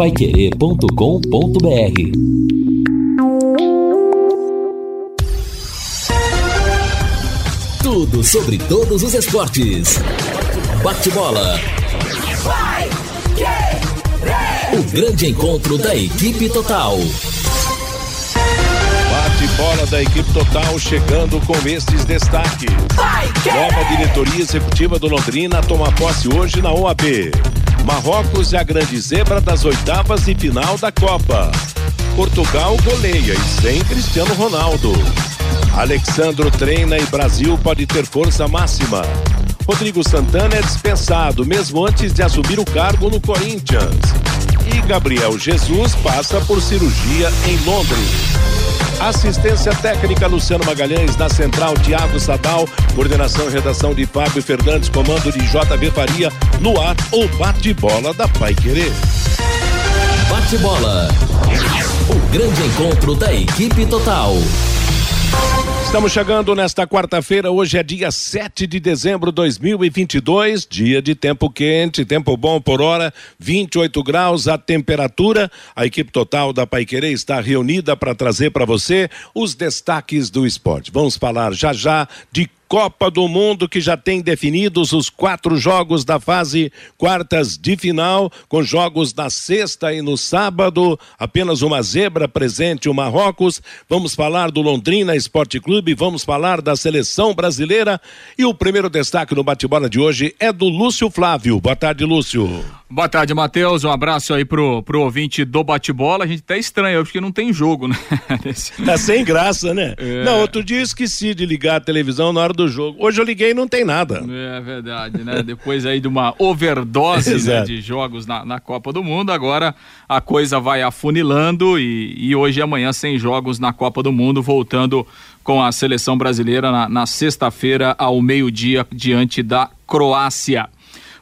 paiquerê.com.br Tudo sobre todos os esportes. Bate-bola. O grande encontro da equipe total. Bate-bola da equipe total chegando com estes destaques. Nova diretoria executiva do Londrina toma posse hoje na OAB. Marrocos é a grande zebra das oitavas e final da Copa. Portugal goleia e sem Cristiano Ronaldo. Alexandro treina e Brasil pode ter força máxima. Rodrigo Santana é dispensado mesmo antes de assumir o cargo no Corinthians. E Gabriel Jesus passa por cirurgia em Londres. Assistência técnica Luciano Magalhães, na central Tiago Sadal, coordenação e redação de Fábio Fernandes, comando de JB Faria, no ar o bate-bola da Pai Querer. Bate-bola. O grande encontro da equipe total. Estamos chegando nesta quarta-feira, hoje é dia 7 de dezembro de 2022, dia de tempo quente, tempo bom por hora, 28 graus a temperatura. A equipe total da Paiquerê está reunida para trazer para você os destaques do esporte. Vamos falar já já de Copa do Mundo que já tem definidos os quatro jogos da fase quartas de final, com jogos na sexta e no sábado. Apenas uma zebra presente o Marrocos. Vamos falar do Londrina Esporte Clube, vamos falar da seleção brasileira. E o primeiro destaque no bate-bola de hoje é do Lúcio Flávio. Boa tarde, Lúcio. Boa tarde, Matheus. Um abraço aí pro, pro ouvinte do bate-bola. A gente tá estranho porque não tem jogo, né? tá sem graça, né? É. Não, outro dia eu esqueci de ligar a televisão na hora do jogo. Hoje eu liguei e não tem nada. É verdade, né? Depois aí de uma overdose né, de jogos na, na Copa do Mundo, agora a coisa vai afunilando e, e hoje e amanhã sem jogos na Copa do Mundo, voltando com a seleção brasileira na, na sexta-feira ao meio-dia diante da Croácia.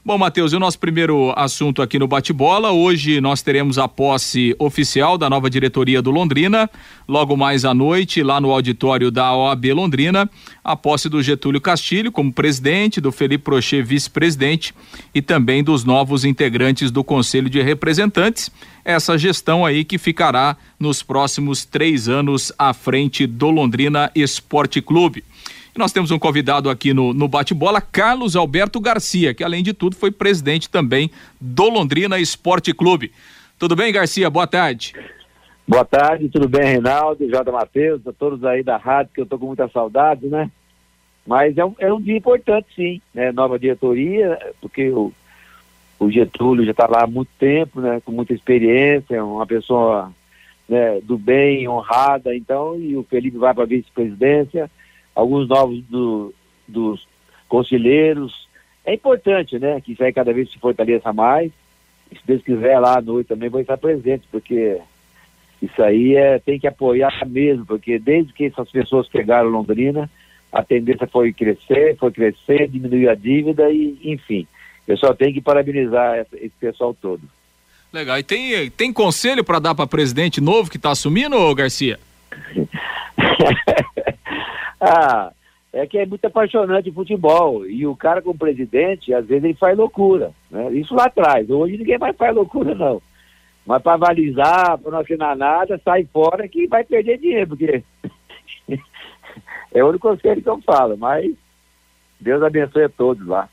Bom, Matheus, e o nosso primeiro assunto aqui no bate-bola. Hoje nós teremos a posse oficial da nova diretoria do Londrina. Logo mais à noite, lá no auditório da OAB Londrina, a posse do Getúlio Castilho como presidente, do Felipe Prochê vice-presidente e também dos novos integrantes do Conselho de Representantes. Essa gestão aí que ficará nos próximos três anos à frente do Londrina Esporte Clube. Nós temos um convidado aqui no, no bate-bola, Carlos Alberto Garcia, que além de tudo foi presidente também do Londrina Esporte Clube. Tudo bem, Garcia? Boa tarde. Boa tarde, tudo bem, Reinaldo, J. Matheus, a todos aí da rádio, que eu tô com muita saudade, né? Mas é um, é um dia importante, sim, né? Nova diretoria, porque o, o Getúlio já está lá há muito tempo, né? Com muita experiência, uma pessoa né, do bem, honrada, então, e o Felipe vai para a vice-presidência alguns novos do, dos conselheiros. É importante, né, que isso aí cada vez se fortaleça mais. E se Deus quiser, lá à noite também vou estar presente, porque isso aí é, tem que apoiar mesmo, porque desde que essas pessoas pegaram Londrina, a tendência foi crescer, foi crescer, diminuir a dívida e, enfim, eu só tenho que parabenizar esse pessoal todo. Legal. E tem, tem conselho para dar para presidente novo que está assumindo, Garcia? Ah, é que é muito apaixonante o futebol. E o cara como presidente, às vezes ele faz loucura. Né? Isso lá atrás. Hoje ninguém mais faz loucura, não. Mas para avalizar, para não assinar nada, sai fora que vai perder dinheiro, porque é o único conselho que eu falo. Mas Deus abençoe a todos lá.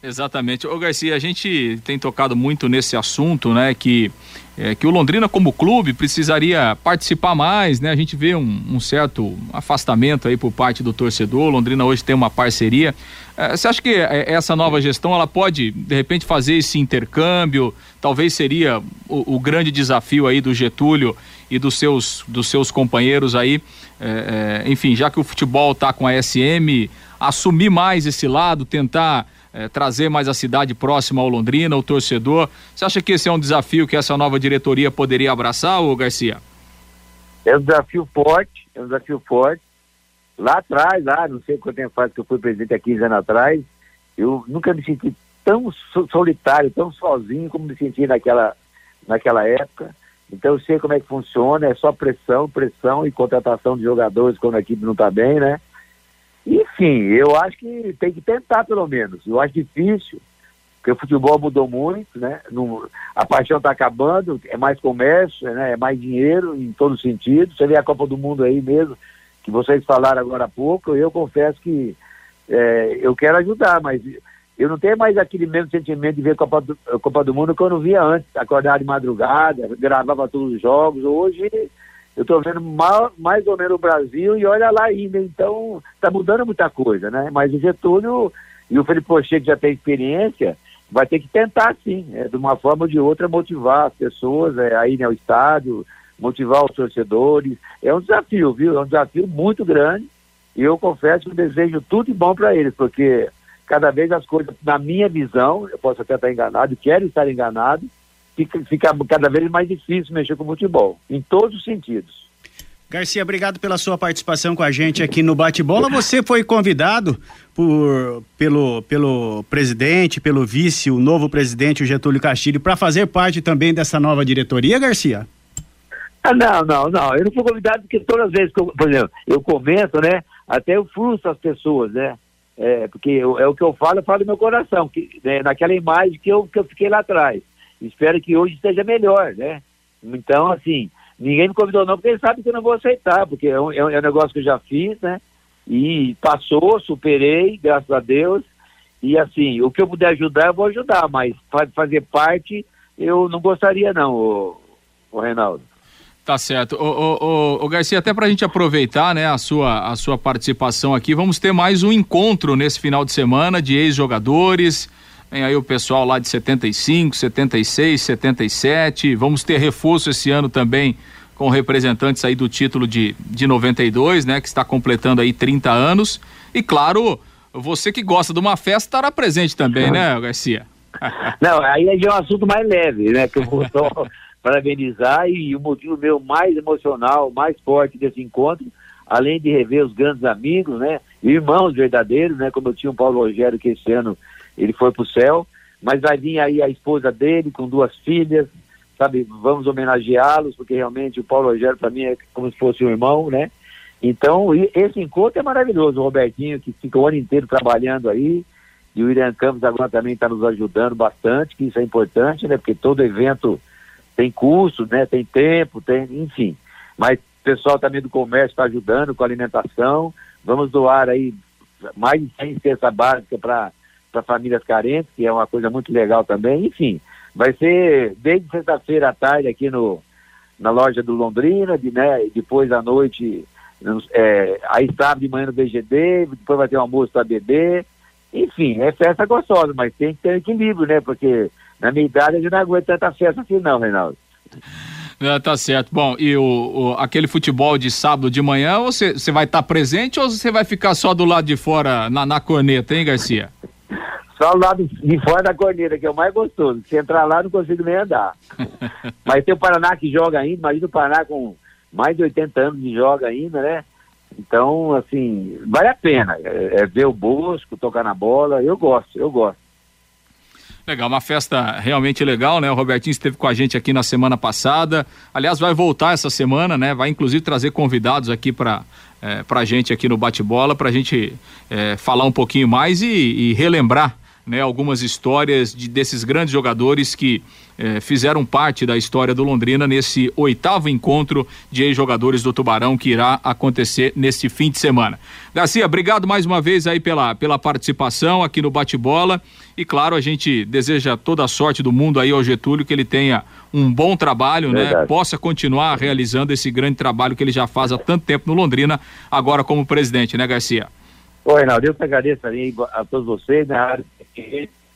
Exatamente. Ô Garcia, a gente tem tocado muito nesse assunto, né? Que, é, que o Londrina, como clube, precisaria participar mais, né? A gente vê um, um certo afastamento aí por parte do torcedor. Londrina hoje tem uma parceria. É, você acha que é, essa nova gestão ela pode, de repente, fazer esse intercâmbio? Talvez seria o, o grande desafio aí do Getúlio e dos seus, dos seus companheiros aí. É, é enfim, já que o futebol está com a SM, assumir mais esse lado, tentar é, trazer mais a cidade próxima ao Londrina, o torcedor. Você acha que esse é um desafio que essa nova diretoria poderia abraçar, ô Garcia? É um desafio forte, é um desafio forte. Lá atrás, lá, não sei quanto tempo faz que eu fui presidente há 15 anos atrás, eu nunca me senti tão solitário, tão sozinho como me senti naquela, naquela época. Então eu sei como é que funciona, é só pressão, pressão e contratação de jogadores quando a equipe não está bem, né? Enfim, eu acho que tem que tentar pelo menos. Eu acho difícil, porque o futebol mudou muito, né? A paixão está acabando, é mais comércio, né? é mais dinheiro em todo sentido. Você vê a Copa do Mundo aí mesmo, que vocês falaram agora há pouco, eu confesso que é, eu quero ajudar, mas eu não tenho mais aquele mesmo sentimento de ver Copa do, Copa do Mundo que eu não via antes, acordar de madrugada, gravava todos os jogos. Hoje eu estou vendo mal, mais ou menos o Brasil e olha lá ainda, então está mudando muita coisa, né? Mas o Getúlio e o Felipe Pochê, que já tem experiência, vai ter que tentar sim, é, de uma forma ou de outra, motivar as pessoas é, a irem ao estádio, motivar os torcedores. É um desafio, viu? É um desafio muito grande. E eu confesso que desejo tudo de bom para eles, porque cada vez as coisas, na minha visão, eu posso até estar enganado, quero estar enganado, fica, fica cada vez mais difícil mexer com o futebol, em todos os sentidos. Garcia, obrigado pela sua participação com a gente aqui no Bate-Bola. Você foi convidado por, pelo, pelo presidente, pelo vice, o novo presidente, o Getúlio Castilho, para fazer parte também dessa nova diretoria, Garcia? Ah, não, não, não. Eu não fui convidado porque todas as vezes que eu, por exemplo, eu comento, né? Até eu frustro as pessoas, né? É, porque eu, é o que eu falo, eu falo do meu coração, que, né, naquela imagem que eu, que eu fiquei lá atrás. Espero que hoje esteja melhor, né? Então, assim, Ninguém me convidou não, porque eles sabem que eu não vou aceitar, porque é um, é um é negócio que eu já fiz, né? E passou, superei, graças a Deus. E assim, o que eu puder ajudar, eu vou ajudar, mas fazer parte, eu não gostaria não, o, o Reinaldo. Tá certo. O, o, o Garcia, até para a gente aproveitar né, a, sua, a sua participação aqui, vamos ter mais um encontro nesse final de semana de ex-jogadores. Vem aí o pessoal lá de 75, 76, 77. Vamos ter reforço esse ano também com representantes aí do título de, de 92, né? Que está completando aí 30 anos. E claro, você que gosta de uma festa estará presente também, né, Garcia? Não, aí é um assunto mais leve, né? Que eu vou só parabenizar e o motivo meu mais emocional, mais forte desse encontro, além de rever os grandes amigos, né? Irmãos verdadeiros, né? Como eu tinha o Paulo Rogério que esse ano ele foi para o céu, mas vai vir aí a esposa dele com duas filhas, sabe? Vamos homenageá-los, porque realmente o Paulo Rogério para mim é como se fosse um irmão, né? Então, esse encontro é maravilhoso. O Robertinho, que fica o ano inteiro trabalhando aí, e o Irã Campos agora também está nos ajudando bastante, que isso é importante, né? Porque todo evento tem custo, né? Tem tempo, tem, enfim. Mas o pessoal também do comércio está ajudando com alimentação. Vamos doar aí mais de 100 cestas básicas para para famílias carentes, que é uma coisa muito legal também. Enfim, vai ser desde sexta-feira à tarde aqui no, na loja do Londrina, de, né, depois à noite, é, aí sábado de manhã no BGD, depois vai ter um almoço para beber. Enfim, é festa gostosa, mas tem que ter equilíbrio, né? Porque na minha idade gente não aguenta tanta festa assim não, Reinaldo. É, tá certo. Bom, e o, o, aquele futebol de sábado de manhã, você, você vai estar tá presente ou você vai ficar só do lado de fora na, na corneta, hein, Garcia? Só o lado de fora da corneta, que é o mais gostoso. Se entrar lá, não consigo nem andar. Mas tem o Paraná que joga ainda, imagina o Paraná com mais de 80 anos de joga ainda, né? Então, assim, vale a pena. É, é ver o Bosco, tocar na bola. Eu gosto, eu gosto. Legal, uma festa realmente legal, né? O Robertinho esteve com a gente aqui na semana passada. Aliás, vai voltar essa semana, né? Vai inclusive trazer convidados aqui para é, para a gente aqui no bate-bola, para a gente é, falar um pouquinho mais e, e relembrar né, algumas histórias de, desses grandes jogadores que eh, fizeram parte da história do Londrina nesse oitavo encontro de ex-jogadores do Tubarão que irá acontecer neste fim de semana. Garcia, obrigado mais uma vez aí pela, pela participação aqui no Bate-Bola e claro, a gente deseja toda a sorte do mundo aí ao Getúlio, que ele tenha um bom trabalho, né? Verdade. né? Possa continuar realizando esse grande trabalho que ele já faz há tanto tempo no Londrina, agora como presidente, né, Garcia? Ô, Reinaldo, eu que agradeço aí a todos vocês, né?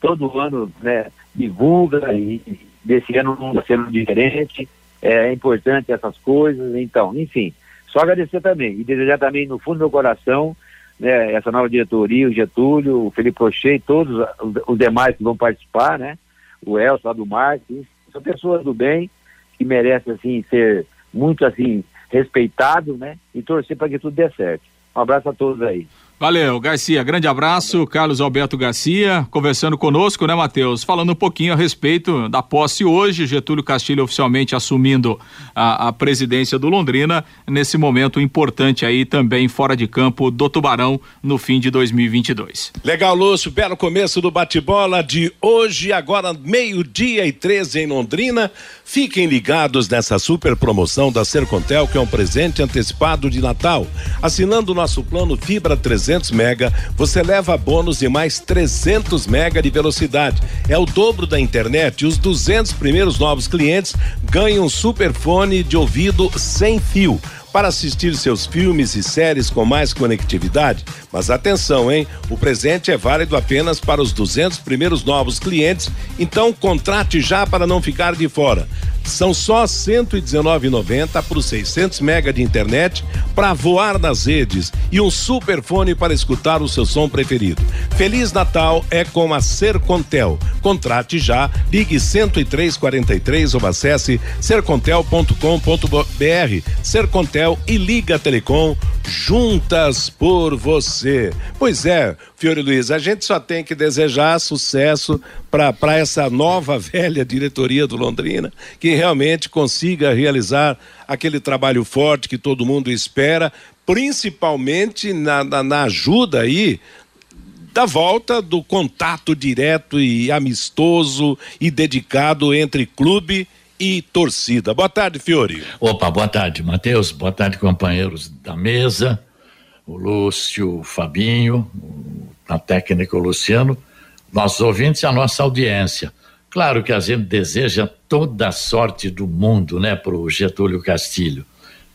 Todo ano, né, divulga e desse ano não está sendo diferente. É importante essas coisas, então, enfim. Só agradecer também e desejar também no fundo do meu coração né, essa nova diretoria, o Getúlio, o Felipe Rocher, todos os demais que vão participar, né? O Elcio lá do Marques, são pessoas do bem que merecem assim ser muito assim respeitados, né? E torcer para que tudo dê certo. Um abraço a todos aí. Valeu, Garcia. Grande abraço. Carlos Alberto Garcia conversando conosco, né, Matheus? Falando um pouquinho a respeito da posse hoje. Getúlio Castilho oficialmente assumindo a, a presidência do Londrina nesse momento importante aí também fora de campo do Tubarão no fim de 2022. Legal, Lúcio. Belo começo do bate-bola de hoje, agora meio-dia e 13 em Londrina. Fiquem ligados nessa super promoção da Sercontel, que é um presente antecipado de Natal. Assinando o nosso plano Fibra 300 Mega, você leva bônus de mais 300 Mega de velocidade. É o dobro da internet e os 200 primeiros novos clientes ganham um superfone de ouvido sem fio para assistir seus filmes e séries com mais conectividade. Mas atenção, hein? O presente é válido apenas para os 200 primeiros novos clientes, então contrate já para não ficar de fora. São só 119,90 por 600 mega de internet para voar nas redes e um superfone para escutar o seu som preferido. Feliz Natal é com a Sercontel. Contrate já, ligue 10343 ou acesse sercontel.com.br. Sercontel e Liga Telecom juntas por você. Pois é, Fiore Luiz, a gente só tem que desejar sucesso para essa nova velha diretoria do Londrina, que realmente consiga realizar aquele trabalho forte que todo mundo espera, principalmente na, na, na ajuda aí da volta do contato direto e amistoso e dedicado entre clube e torcida. Boa tarde, Fiore. Opa, boa tarde, Matheus. Boa tarde, companheiros da mesa. O Lúcio, o Fabinho, a técnica o Luciano, nossos ouvintes e a nossa audiência. Claro que a gente deseja toda a sorte do mundo, né, para o Getúlio Castilho.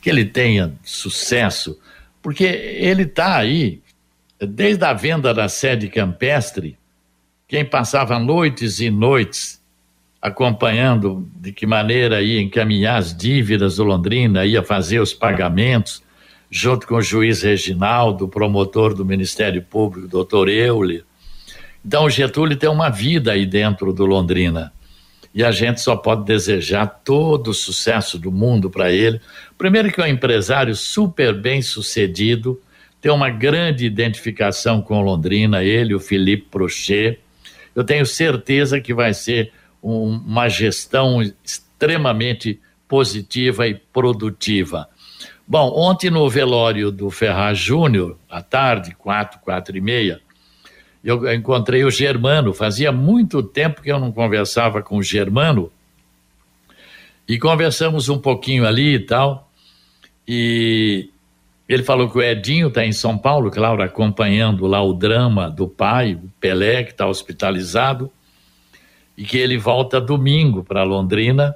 Que ele tenha sucesso, porque ele está aí, desde a venda da sede campestre, quem passava noites e noites acompanhando de que maneira ia encaminhar as dívidas do Londrina, ia fazer os pagamentos, junto com o juiz Reginaldo, promotor do Ministério Público, doutor Euler. Então, o Getúlio tem uma vida aí dentro do Londrina. E a gente só pode desejar todo o sucesso do mundo para ele. Primeiro, que é um empresário super bem sucedido, tem uma grande identificação com Londrina, ele, o Felipe Prochet. Eu tenho certeza que vai ser uma gestão extremamente positiva e produtiva. Bom, ontem no velório do Ferraz Júnior, à tarde, quatro, quatro e meia, eu encontrei o Germano. Fazia muito tempo que eu não conversava com o Germano. E conversamos um pouquinho ali e tal. E ele falou que o Edinho está em São Paulo, claro, acompanhando lá o drama do pai, o Pelé, que está hospitalizado e que ele volta domingo para Londrina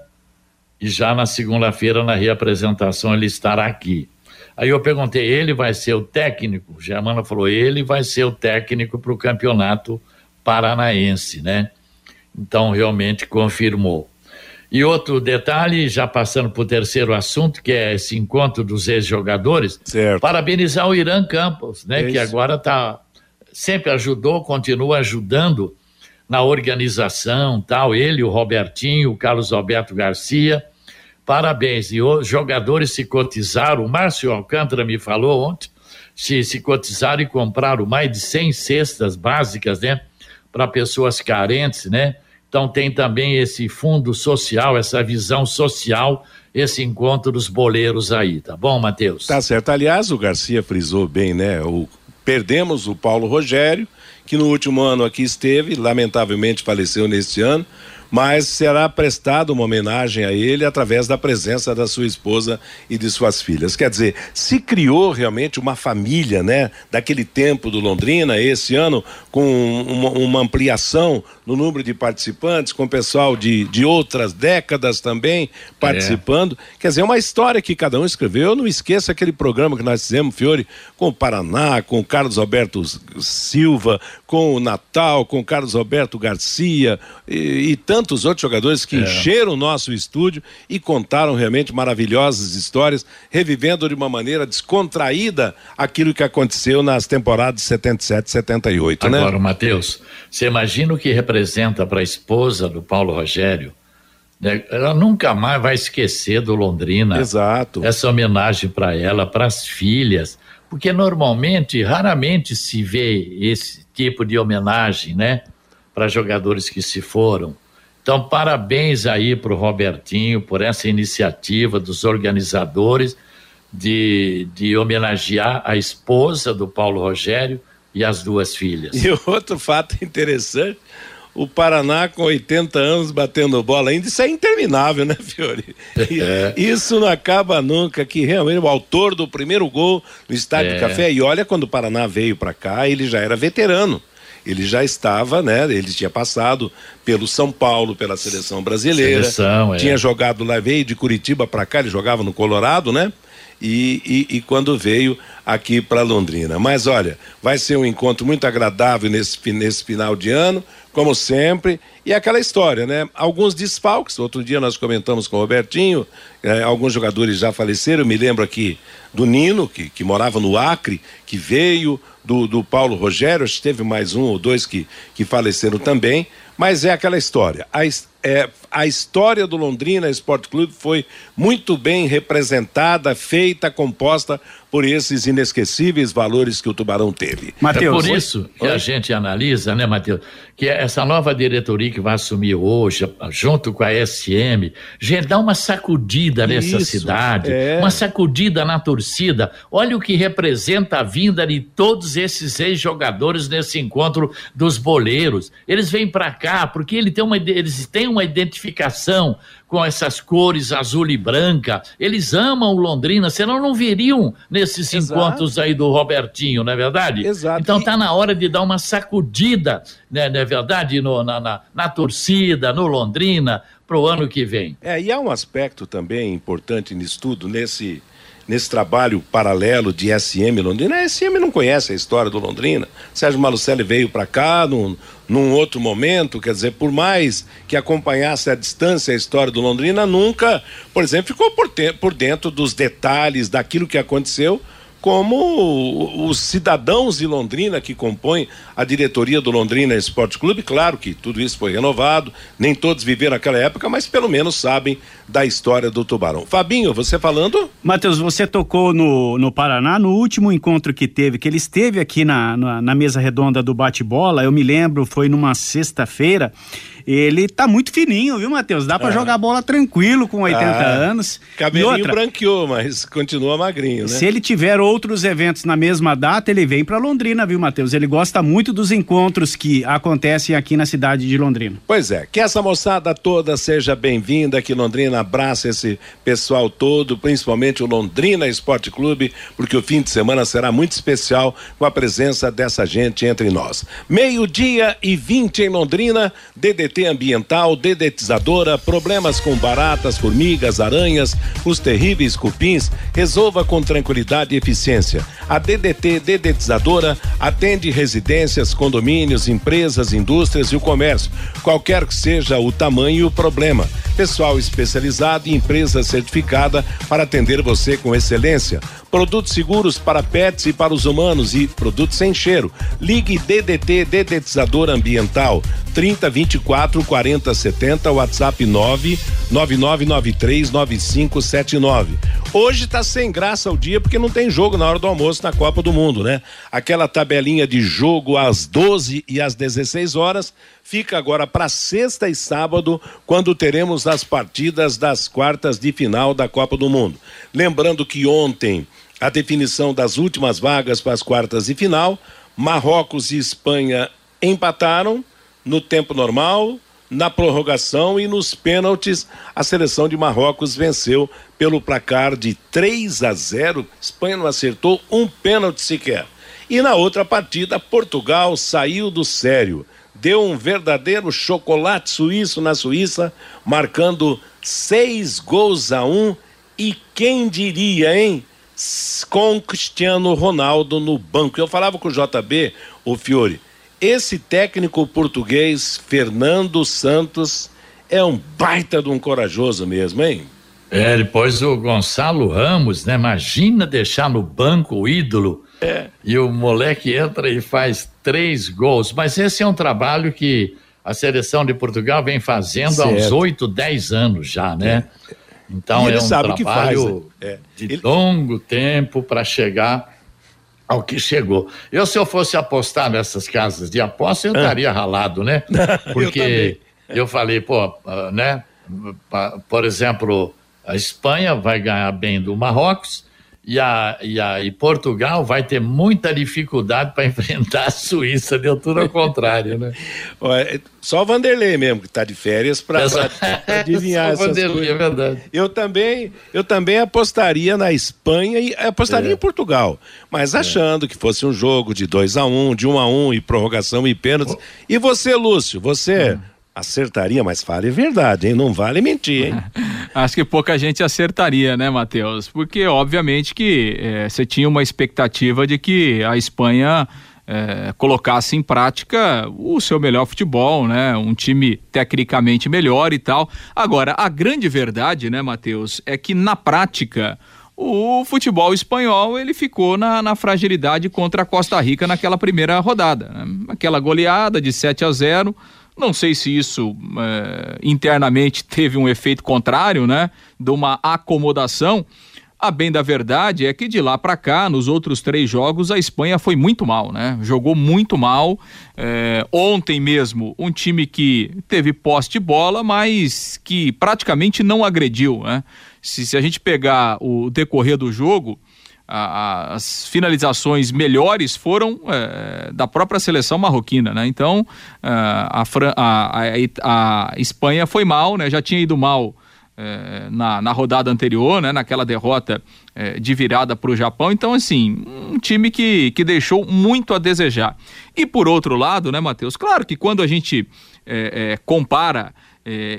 e já na segunda-feira, na reapresentação, ele estará aqui. Aí eu perguntei, ele vai ser o técnico? Germana falou, ele vai ser o técnico para o campeonato paranaense, né? Então, realmente confirmou. E outro detalhe, já passando para o terceiro assunto, que é esse encontro dos ex-jogadores, parabenizar o Irã Campos, né? É que agora tá, sempre ajudou, continua ajudando na organização, tal, ele, o Robertinho, o Carlos Alberto Garcia. Parabéns. E os jogadores se cotizaram, o Márcio Alcântara me falou ontem, se, se cotizaram e compraram mais de 100 cestas básicas, né, para pessoas carentes, né? Então tem também esse fundo social, essa visão social, esse encontro dos boleiros aí, tá bom, Matheus? Tá certo. Aliás, o Garcia frisou bem, né? O, perdemos o Paulo Rogério, que no último ano aqui esteve, lamentavelmente faleceu neste ano, mas será prestada uma homenagem a ele através da presença da sua esposa e de suas filhas. Quer dizer, se criou realmente uma família, né, daquele tempo do Londrina, esse ano, com uma, uma ampliação no número de participantes, com pessoal de, de outras décadas também participando. É. Quer dizer, é uma história que cada um escreveu. Não esqueça aquele programa que nós fizemos, Fiore, com o Paraná, com o Carlos Alberto Silva, com o Natal, com o Carlos Alberto Garcia e, e tantos outros jogadores que é. encheram o nosso estúdio e contaram realmente maravilhosas histórias, revivendo de uma maneira descontraída aquilo que aconteceu nas temporadas 77 78, Agora, né? Agora, Matheus, você imagina o que representa para a esposa do Paulo Rogério? Né? Ela nunca mais vai esquecer do Londrina. Exato. Essa homenagem para ela, para as filhas, porque normalmente, raramente se vê esse tipo de homenagem, né, para jogadores que se foram. Então, parabéns aí para o Robertinho por essa iniciativa dos organizadores de, de homenagear a esposa do Paulo Rogério e as duas filhas. E outro fato interessante o Paraná com 80 anos batendo bola ainda, isso é interminável, né, Fiore? É. Isso não acaba nunca, que realmente o autor do primeiro gol no Estádio é. do Café, e olha quando o Paraná veio para cá, ele já era veterano. Ele já estava, né? Ele tinha passado pelo São Paulo, pela seleção brasileira. Seleção, é. Tinha jogado lá, veio de Curitiba para cá, ele jogava no Colorado, né? E, e, e, quando veio aqui para Londrina. Mas olha, vai ser um encontro muito agradável nesse, nesse final de ano como sempre. E aquela história, né? Alguns desfalques. Outro dia nós comentamos com o Robertinho, eh, alguns jogadores já faleceram. me lembro aqui do Nino, que, que morava no Acre, que veio, do, do Paulo Rogério, acho que teve mais um ou dois que, que faleceram também. Mas é aquela história. A, é, a história do Londrina Esporte Clube foi muito bem representada, feita, composta por esses inesquecíveis valores que o Tubarão teve. Mateus, é por isso que Oi? a gente analisa, né, Matheus, que essa nova diretoria que vai assumir hoje, junto com a SM, gente, dá uma sacudida nessa isso, cidade, é. uma sacudida na torcida. Olha o que representa a vinda de todos esses ex-jogadores nesse encontro dos boleiros. Eles vêm para cá porque ele tem uma, eles têm uma identificação com essas cores azul e branca. Eles amam Londrina, senão não viriam nesses Exato. encontros aí do Robertinho, não é verdade? Exato. Então está na hora de dar uma sacudida, né, não é verdade, no, na, na, na torcida, no Londrina, para o ano que vem. É, e há um aspecto também importante nisso tudo, nesse nesse trabalho paralelo de SM Londrina. A SM não conhece a história do Londrina. Sérgio Malucelli veio para cá num, num outro momento, quer dizer, por mais que acompanhasse à distância a história do Londrina, nunca, por exemplo, ficou por, te, por dentro dos detalhes daquilo que aconteceu como os cidadãos de Londrina que compõem a diretoria do Londrina Esporte Clube. Claro que tudo isso foi renovado, nem todos viveram aquela época, mas pelo menos sabem da história do Tubarão. Fabinho, você falando? Matheus, você tocou no, no Paraná, no último encontro que teve, que ele esteve aqui na, na, na mesa redonda do bate-bola, eu me lembro, foi numa sexta-feira ele tá muito fininho, viu, Matheus? Dá para é. jogar bola tranquilo com 80 ah, anos. Cabelinho outra, branqueou, mas continua magrinho, né? Se ele tiver outros eventos na mesma data, ele vem para Londrina, viu, Matheus? Ele gosta muito dos encontros que acontecem aqui na cidade de Londrina. Pois é, que essa moçada toda seja bem-vinda aqui Londrina, abraça esse pessoal todo, principalmente o Londrina Esporte Clube, porque o fim de semana será muito especial com a presença dessa gente entre nós. Meio-dia e 20 em Londrina, DDT DDT ambiental, dedetizadora, problemas com baratas, formigas, aranhas, os terríveis cupins, resolva com tranquilidade e eficiência. A DDT dedetizadora atende residências, condomínios, empresas, indústrias e o comércio, qualquer que seja o tamanho e o problema. Pessoal especializado e empresa certificada para atender você com excelência produtos seguros para pets e para os humanos e produtos sem cheiro. Ligue DDT Dedetizador Ambiental 30 24 40 70 WhatsApp 9 9993 9579. Hoje tá sem graça o dia porque não tem jogo na hora do almoço na Copa do Mundo, né? Aquela tabelinha de jogo às 12 e às 16 horas fica agora para sexta e sábado, quando teremos as partidas das quartas de final da Copa do Mundo. Lembrando que ontem a definição das últimas vagas para as quartas de final. Marrocos e Espanha empataram no tempo normal, na prorrogação e nos pênaltis. A seleção de Marrocos venceu pelo placar de 3 a 0. Espanha não acertou um pênalti sequer. E na outra partida, Portugal saiu do sério. Deu um verdadeiro chocolate suíço na Suíça, marcando seis gols a um. E quem diria, hein? Com Cristiano Ronaldo no banco. Eu falava com o JB, o Fiore, esse técnico português, Fernando Santos, é um baita de um corajoso mesmo, hein? É, depois o Gonçalo Ramos, né? Imagina deixar no banco o ídolo. É. E o moleque entra e faz três gols. Mas esse é um trabalho que a seleção de Portugal vem fazendo certo. há uns oito, dez anos já, né? É. Então é um trabalho faz, né? de ele... longo tempo para chegar ao que chegou. Eu, se eu fosse apostar nessas casas de aposta, eu ah. estaria ralado, né? Porque eu, eu, falei, pô, ah, né? Por exemplo, a Espanha vai ganhar bem do Marrocos e, a, e, a, e Portugal vai ter muita dificuldade para enfrentar a Suíça, deu tudo ao contrário, né? Só o Vanderlei mesmo que está de férias para adivinhar Só essas Vanderlei, coisas. É verdade. Eu também, eu também apostaria na Espanha e apostaria é. em Portugal, mas é. achando é. que fosse um jogo de 2 a 1 um, de 1 um a 1 um, e prorrogação e pênaltis. E você, Lúcio, você... Hum Acertaria, mas fale verdade, hein? Não vale mentir, hein? Acho que pouca gente acertaria, né, Matheus? Porque, obviamente, que é, você tinha uma expectativa de que a Espanha é, colocasse em prática o seu melhor futebol, né? Um time tecnicamente melhor e tal. Agora, a grande verdade, né, Matheus, é que na prática o futebol espanhol ele ficou na, na, fragilidade contra a Costa Rica naquela primeira rodada. Né? Aquela goleada de 7 a 0 não sei se isso é, internamente teve um efeito contrário, né? De uma acomodação. A bem da verdade é que de lá para cá, nos outros três jogos, a Espanha foi muito mal, né? Jogou muito mal. É, ontem mesmo, um time que teve posse de bola, mas que praticamente não agrediu, né? Se, se a gente pegar o decorrer do jogo, a, as finalizações melhores foram é, da própria seleção marroquina, né? Então é, a, a, Espanha foi mal, né? Já tinha ido mal é, na, na rodada anterior, né? Naquela derrota é, de virada para o Japão. Então, assim, um time que, que deixou muito a desejar. E por outro lado, né, Matheus? Claro que quando a gente é, é, compara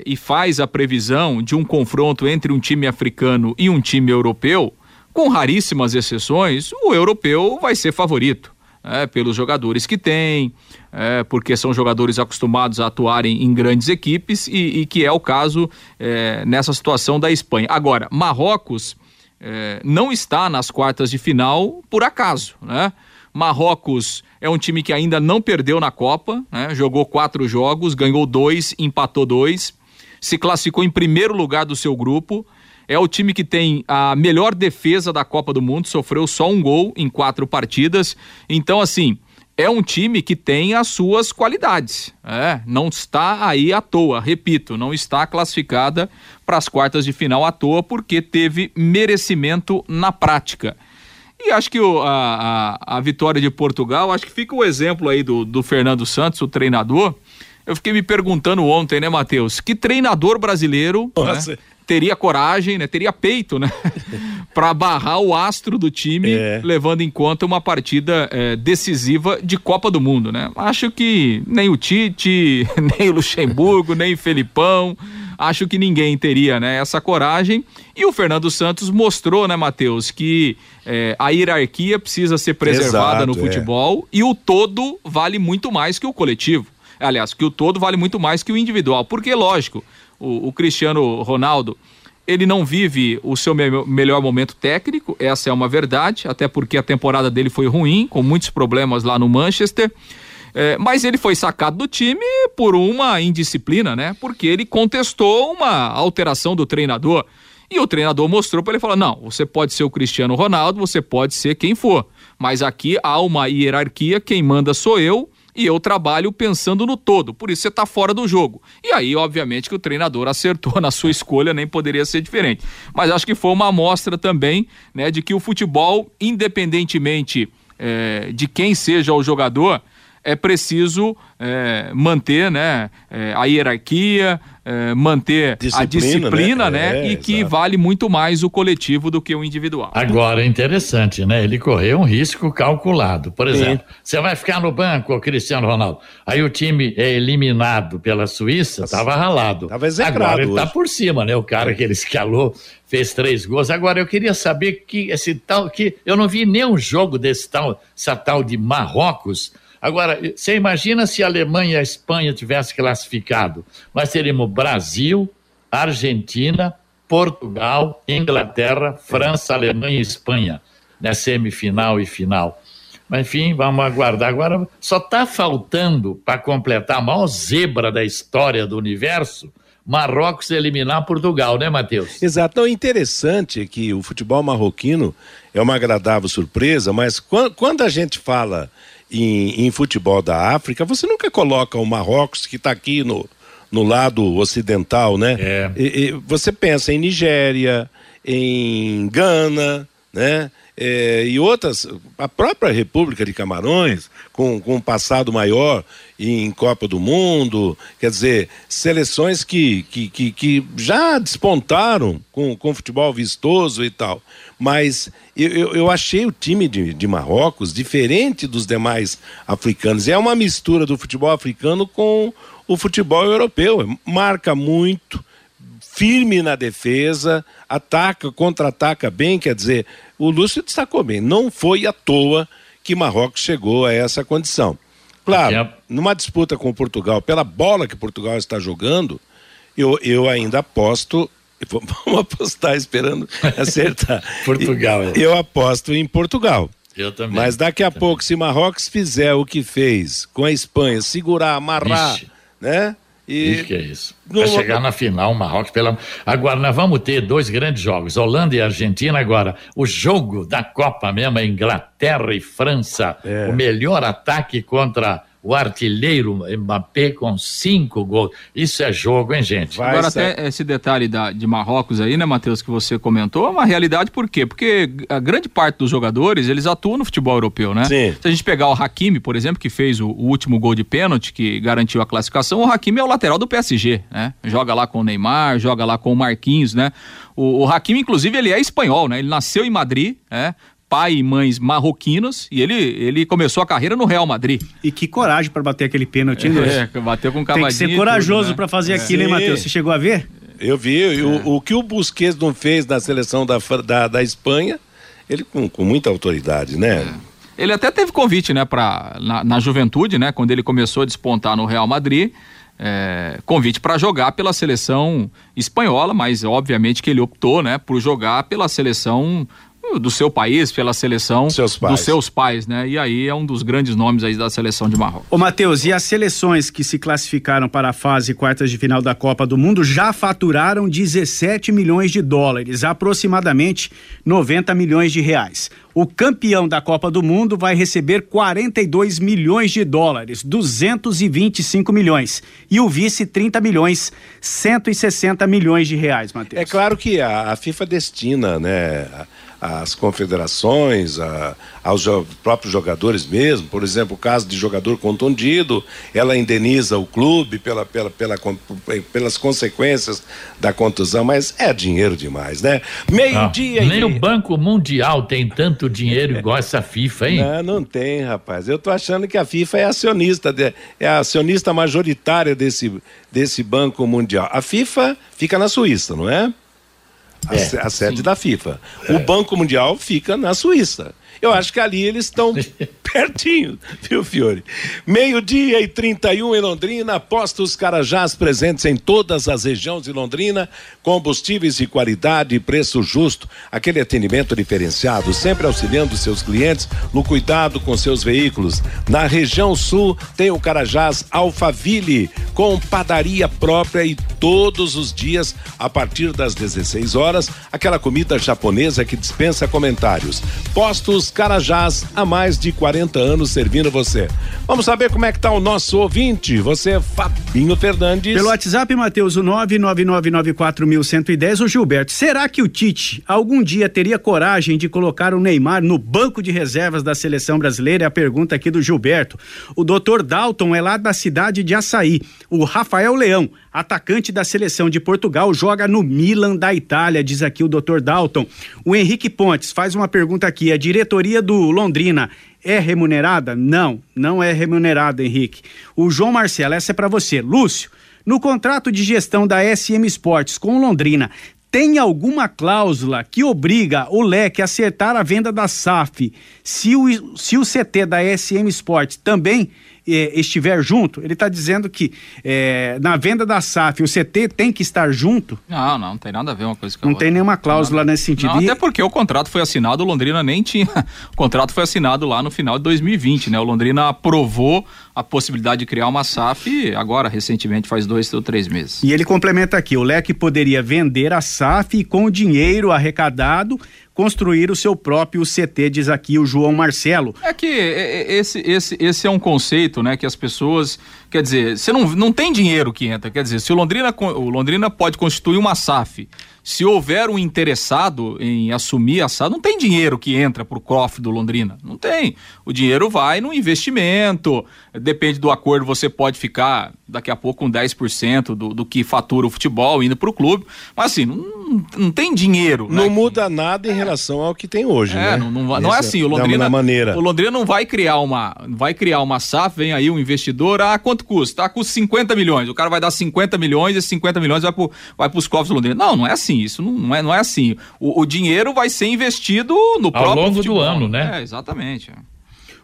e faz a previsão de um confronto entre um time africano e um time europeu, com raríssimas exceções, o europeu vai ser favorito. É, pelos jogadores que tem, é, porque são jogadores acostumados a atuarem em grandes equipes e, e que é o caso é, nessa situação da Espanha. Agora, Marrocos é, não está nas quartas de final por acaso, né? Marrocos é um time que ainda não perdeu na Copa, né? jogou quatro jogos, ganhou dois, empatou dois, se classificou em primeiro lugar do seu grupo é o time que tem a melhor defesa da Copa do Mundo, sofreu só um gol em quatro partidas. Então, assim, é um time que tem as suas qualidades. É, não está aí à toa, repito, não está classificada para as quartas de final à toa porque teve merecimento na prática. E acho que o, a, a, a, vitória de Portugal, acho que fica o exemplo aí do, do Fernando Santos, o treinador. Eu fiquei me perguntando ontem, né, Matheus? Que treinador brasileiro né, teria coragem, né? Teria peito, né? para barrar o astro do time, é. levando em conta uma partida é, decisiva de Copa do Mundo, né? Acho que nem o Tite, nem o Luxemburgo, nem o Felipão, acho que ninguém teria, né? Essa coragem. E o Fernando Santos mostrou, né, Matheus, que é, a hierarquia precisa ser preservada Exato, no é. futebol e o todo vale muito mais que o coletivo. Aliás, que o todo vale muito mais que o individual. Porque, lógico, o, o Cristiano Ronaldo, ele não vive o seu me melhor momento técnico, essa é uma verdade, até porque a temporada dele foi ruim, com muitos problemas lá no Manchester. É, mas ele foi sacado do time por uma indisciplina, né? Porque ele contestou uma alteração do treinador. E o treinador mostrou para ele falar: não, você pode ser o Cristiano Ronaldo, você pode ser quem for. Mas aqui há uma hierarquia, quem manda sou eu, e eu trabalho pensando no todo, por isso você está fora do jogo. E aí, obviamente, que o treinador acertou na sua escolha, nem poderia ser diferente. Mas acho que foi uma amostra também né, de que o futebol, independentemente é, de quem seja o jogador, é preciso é, manter né, é, a hierarquia, é, manter disciplina, a disciplina, né? né? É, e que vale muito mais o coletivo do que o individual. Agora, é interessante, né? Ele correu um risco calculado. Por exemplo, Sim. você vai ficar no banco, Cristiano Ronaldo. Aí o time é eliminado pela Suíça, estava ralado. Tava Agora ele está por cima, né? O cara que ele escalou fez três gols. Agora eu queria saber que esse tal que eu não vi nenhum jogo desse tal, essa tal de Marrocos Agora, você imagina se a Alemanha e a Espanha tivessem classificado? Nós teríamos Brasil, Argentina, Portugal, Inglaterra, França, Alemanha e Espanha, né, semifinal e final. Mas, enfim, vamos aguardar. Agora, só está faltando para completar a maior zebra da história do universo Marrocos eliminar Portugal, né, Matheus? Exato. Interessante é que o futebol marroquino é uma agradável surpresa, mas quando a gente fala em, em, futebol da África, você nunca coloca o Marrocos que está aqui no, no lado ocidental, né? É. E, e você pensa em Nigéria, em Gana, né? É, e outras, a própria República de Camarões, com, com um passado maior em Copa do Mundo, quer dizer, seleções que, que, que, que já despontaram com, com futebol vistoso e tal. Mas eu, eu achei o time de, de Marrocos diferente dos demais africanos. É uma mistura do futebol africano com o futebol europeu. Marca muito firme na defesa, ataca, contra-ataca bem, quer dizer, o Lúcio destacou bem, não foi à toa que Marrocos chegou a essa condição. Claro, numa disputa com Portugal, pela bola que Portugal está jogando, eu, eu ainda aposto, vamos apostar esperando acertar. Portugal. É. Eu aposto em Portugal. Eu também. Mas daqui a pouco, se Marrocos fizer o que fez com a Espanha, segurar, amarrar, né? E que é isso. Vai chegar na final, Marrocos. Pela... Agora, nós vamos ter dois grandes jogos, Holanda e Argentina. Agora, o jogo da Copa mesmo é Inglaterra e França. É. O melhor ataque contra o artilheiro Mbappé com cinco gols. Isso é jogo, hein, gente? Vai Agora, ser... até esse detalhe da, de Marrocos aí, né, Matheus, que você comentou, é uma realidade por quê? Porque a grande parte dos jogadores, eles atuam no futebol europeu, né? Sim. Se a gente pegar o Hakimi, por exemplo, que fez o, o último gol de pênalti, que garantiu a classificação, o Hakimi é o lateral do PSG, né? Joga lá com o Neymar, joga lá com o Marquinhos, né? O, o Hakimi, inclusive, ele é espanhol, né? Ele nasceu em Madrid, né? Pai e mães marroquinos e ele, ele começou a carreira no Real Madrid. E que coragem para bater aquele pênalti, né? É, bateu com cavadinho. Tem que ser corajoso né? para fazer é. aquilo, hein, Matheus? Você chegou a ver? Eu vi. É. O, o, que o Busquets não fez na seleção da, da, da Espanha, ele com, com muita autoridade, né? É. Ele até teve convite, né, pra, na, na juventude, né, quando ele começou a despontar no Real Madrid. É, convite para jogar pela seleção espanhola, mas obviamente que ele optou, né, por jogar pela seleção do seu país, pela seleção seus dos seus pais, né? E aí é um dos grandes nomes aí da seleção de Marrocos. Ô Matheus, e as seleções que se classificaram para a fase quartas de final da Copa do Mundo já faturaram 17 milhões de dólares, aproximadamente 90 milhões de reais. O campeão da Copa do Mundo vai receber 42 milhões de dólares, 225 milhões. E o vice, 30 milhões, 160 milhões de reais, Matheus. É claro que a, a FIFA destina, né? Às confederações, a, aos próprios jogadores mesmo. Por exemplo, o caso de jogador contundido, ela indeniza o clube pela, pela, pela, pelas consequências da contusão, mas é dinheiro demais, né? Meio-dia. Ah, nem e... o Banco Mundial tem tanto dinheiro igual essa FIFA, hein? Não, não tem, rapaz. Eu tô achando que a FIFA é acionista, é a acionista majoritária desse, desse Banco Mundial. A FIFA fica na Suíça, não é? A, é, a sede sim. da FIFA. É. O Banco Mundial fica na Suíça. Eu acho que ali eles estão pertinho, viu, Fiore? Meio-dia e 31 em Londrina, postos Carajás presentes em todas as regiões de Londrina, combustíveis de qualidade e preço justo, aquele atendimento diferenciado, sempre auxiliando seus clientes no cuidado com seus veículos. Na região sul tem o Carajás Alphaville, com padaria própria e todos os dias, a partir das 16 horas, aquela comida japonesa que dispensa comentários. Postos Carajás há mais de 40 anos servindo você. Vamos saber como é que tá o nosso ouvinte. Você é Fabinho Fernandes. Pelo WhatsApp, Matheus, o 99994110, o Gilberto. Será que o Tite algum dia teria coragem de colocar o Neymar no banco de reservas da seleção brasileira? É a pergunta aqui do Gilberto. O doutor Dalton é lá da cidade de Açaí. O Rafael Leão, atacante da seleção de Portugal, joga no Milan da Itália, diz aqui o doutor Dalton. O Henrique Pontes faz uma pergunta aqui: a diretoria do Londrina é remunerada? Não, não é remunerada, Henrique. O João Marcelo, essa é para você. Lúcio, no contrato de gestão da SM Esportes com Londrina, tem alguma cláusula que obriga o leque a acertar a venda da SAF se o, se o CT da SM Esportes também estiver junto, ele está dizendo que é, na venda da SAF o CT tem que estar junto. Não, não, não tem nada a ver uma coisa com a Não outra. tem nenhuma cláusula não, nesse sentido. Não, até porque o contrato foi assinado, o Londrina nem tinha. O contrato foi assinado lá no final de 2020, né? O Londrina aprovou a possibilidade de criar uma SAF agora, recentemente, faz dois ou três meses. E ele complementa aqui: o Leque poderia vender a SAF e com o dinheiro arrecadado construir o seu próprio CT, diz aqui o João Marcelo. É que esse, esse, esse é um conceito, né, que as pessoas, quer dizer, você não, não tem dinheiro que entra, quer dizer, se o Londrina, o Londrina pode constituir uma SAF, se houver um interessado em assumir a SAD, não tem dinheiro que entra para o cofre do Londrina. Não tem. O dinheiro vai no investimento. Depende do acordo, você pode ficar daqui a pouco com 10% do, do que fatura o futebol indo para o clube. Mas assim, não, não tem dinheiro. Não né? muda nada em relação ao que tem hoje. É, né? não, não, não é assim. O Londrina, maneira. o Londrina não vai criar uma. Vai criar uma SAF, vem aí um investidor. Ah, quanto custa? Ah, custa 50 milhões. O cara vai dar 50 milhões e esses 50 milhões vai para vai os cofres do Londrina. Não, não é assim assim, isso não, não, é, não é assim. O, o, dinheiro vai ser investido no Ao próprio Ao longo futebol. do ano, né? É, exatamente.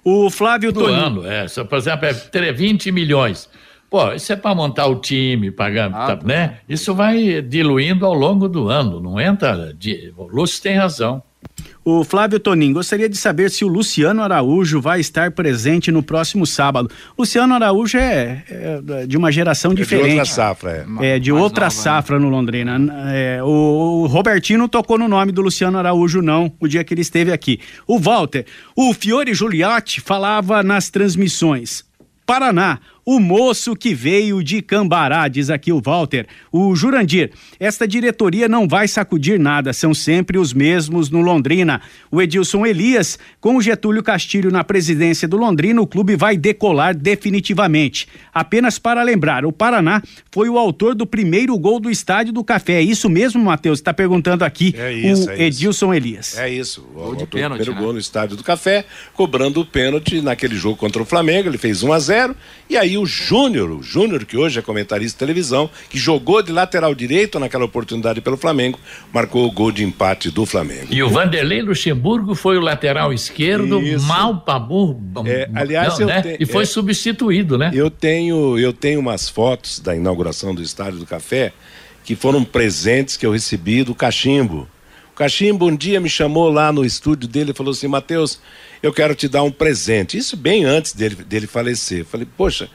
O Flávio do ano, é, por exemplo, é 20 milhões. Pô, isso é para montar o time, pagar, ah, tá, né? Isso vai diluindo ao longo do ano, não entra. De, o Lúcio tem razão. O Flávio Tonin, gostaria de saber se o Luciano Araújo vai estar presente no próximo sábado. Luciano Araújo é, é de uma geração é diferente. De outra safra, é. É, de Mais outra nova, né? safra né? no Londrina. É, o, o Robertino tocou no nome do Luciano Araújo, não, o dia que ele esteve aqui. O Walter, o Fiore Giuliotti falava nas transmissões. Paraná, o moço que veio de Cambará, diz aqui o Walter. O Jurandir, esta diretoria não vai sacudir nada, são sempre os mesmos no Londrina. O Edilson Elias, com o Getúlio Castilho na presidência do Londrina, o clube vai decolar definitivamente. Apenas para lembrar, o Paraná foi o autor do primeiro gol do Estádio do Café. É isso mesmo, Matheus? Está perguntando aqui é isso, o é Edilson Elias. É isso. O gol de pênalti, primeiro né? gol no Estádio do Café, cobrando o pênalti naquele jogo contra o Flamengo. Ele fez 1 a 0 e aí o Júnior, o Júnior, que hoje é comentarista de televisão, que jogou de lateral direito naquela oportunidade pelo Flamengo, marcou o gol de empate do Flamengo. E o Vanderlei Luxemburgo foi o lateral esquerdo, Isso. mal para burro. É, aliás, não, né? e foi é, substituído, né? Eu tenho, eu tenho umas fotos da inauguração do Estádio do Café que foram presentes que eu recebi do Cachimbo. Cachimbo um dia me chamou lá no estúdio dele e falou assim: Matheus, eu quero te dar um presente. Isso bem antes dele, dele falecer. Eu falei, poxa,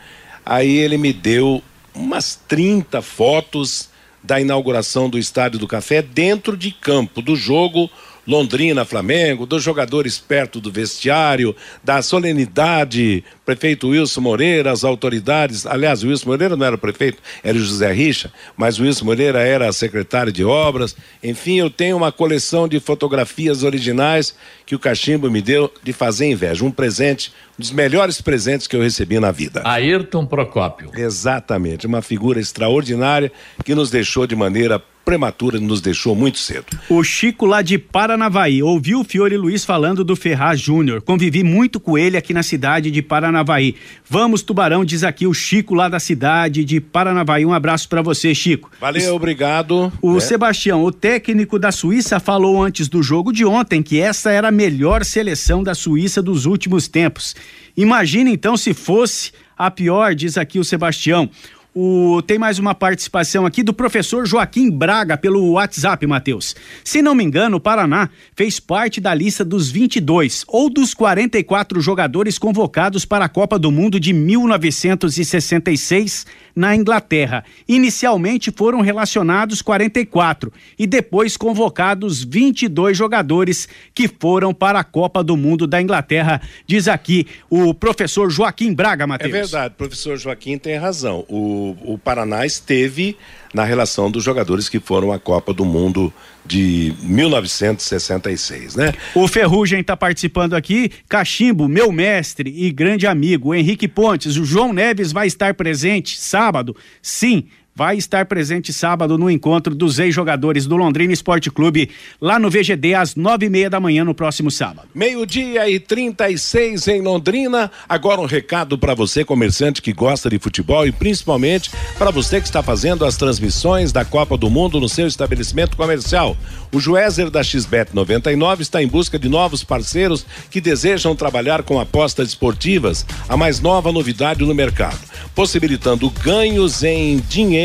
Aí ele me deu umas 30 fotos da inauguração do Estádio do Café dentro de campo, do jogo Londrina, Flamengo, dos jogadores perto do vestiário, da solenidade, prefeito Wilson Moreira, as autoridades. Aliás, o Wilson Moreira não era o prefeito, era o José Richa, mas o Wilson Moreira era secretário de obras. Enfim, eu tenho uma coleção de fotografias originais que o Cachimbo me deu de fazer inveja. Um presente, um dos melhores presentes que eu recebi na vida. Ayrton Procópio. Exatamente, uma figura extraordinária que nos deixou de maneira prematura nos deixou muito cedo. O Chico lá de Paranavaí ouviu o Fiore Luiz falando do Ferraz Júnior. Convivi muito com ele aqui na cidade de Paranavaí. Vamos Tubarão, diz aqui o Chico lá da cidade de Paranavaí. Um abraço para você, Chico. Valeu, o, obrigado. O é. Sebastião, o técnico da Suíça falou antes do jogo de ontem que essa era a melhor seleção da Suíça dos últimos tempos. Imagina então se fosse a pior, diz aqui o Sebastião. O, tem mais uma participação aqui do professor Joaquim Braga pelo WhatsApp, Matheus. Se não me engano, o Paraná fez parte da lista dos 22 ou dos 44 jogadores convocados para a Copa do Mundo de 1966 na Inglaterra. Inicialmente foram relacionados 44 e depois convocados 22 jogadores que foram para a Copa do Mundo da Inglaterra, diz aqui o professor Joaquim Braga, Matheus. É verdade, professor Joaquim tem razão. O, o Paraná esteve na relação dos jogadores que foram à Copa do Mundo de 1966, né? O Ferrugem está participando aqui, Cachimbo, meu mestre e grande amigo, Henrique Pontes, o João Neves vai estar presente sábado, sim, vai estar presente sábado no encontro dos ex-jogadores do Londrina Esporte Clube, lá no VGD, às nove e meia da manhã, no próximo sábado. Meio-dia e 36 em Londrina. Agora um recado para você, comerciante que gosta de futebol e principalmente para você que está fazendo as transmissões da Copa do Mundo no seu estabelecimento comercial. O Juézer da XBET 99 está em busca de novos parceiros que desejam trabalhar com apostas esportivas, a mais nova novidade no mercado, possibilitando ganhos em dinheiro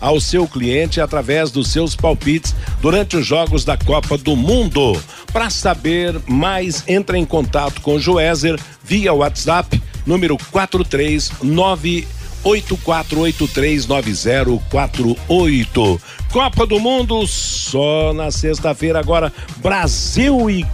ao seu cliente através dos seus palpites durante os jogos da Copa do Mundo. Para saber mais, entre em contato com o Joézer via WhatsApp número 439 84839048. Copa do Mundo só na sexta-feira agora Brasil e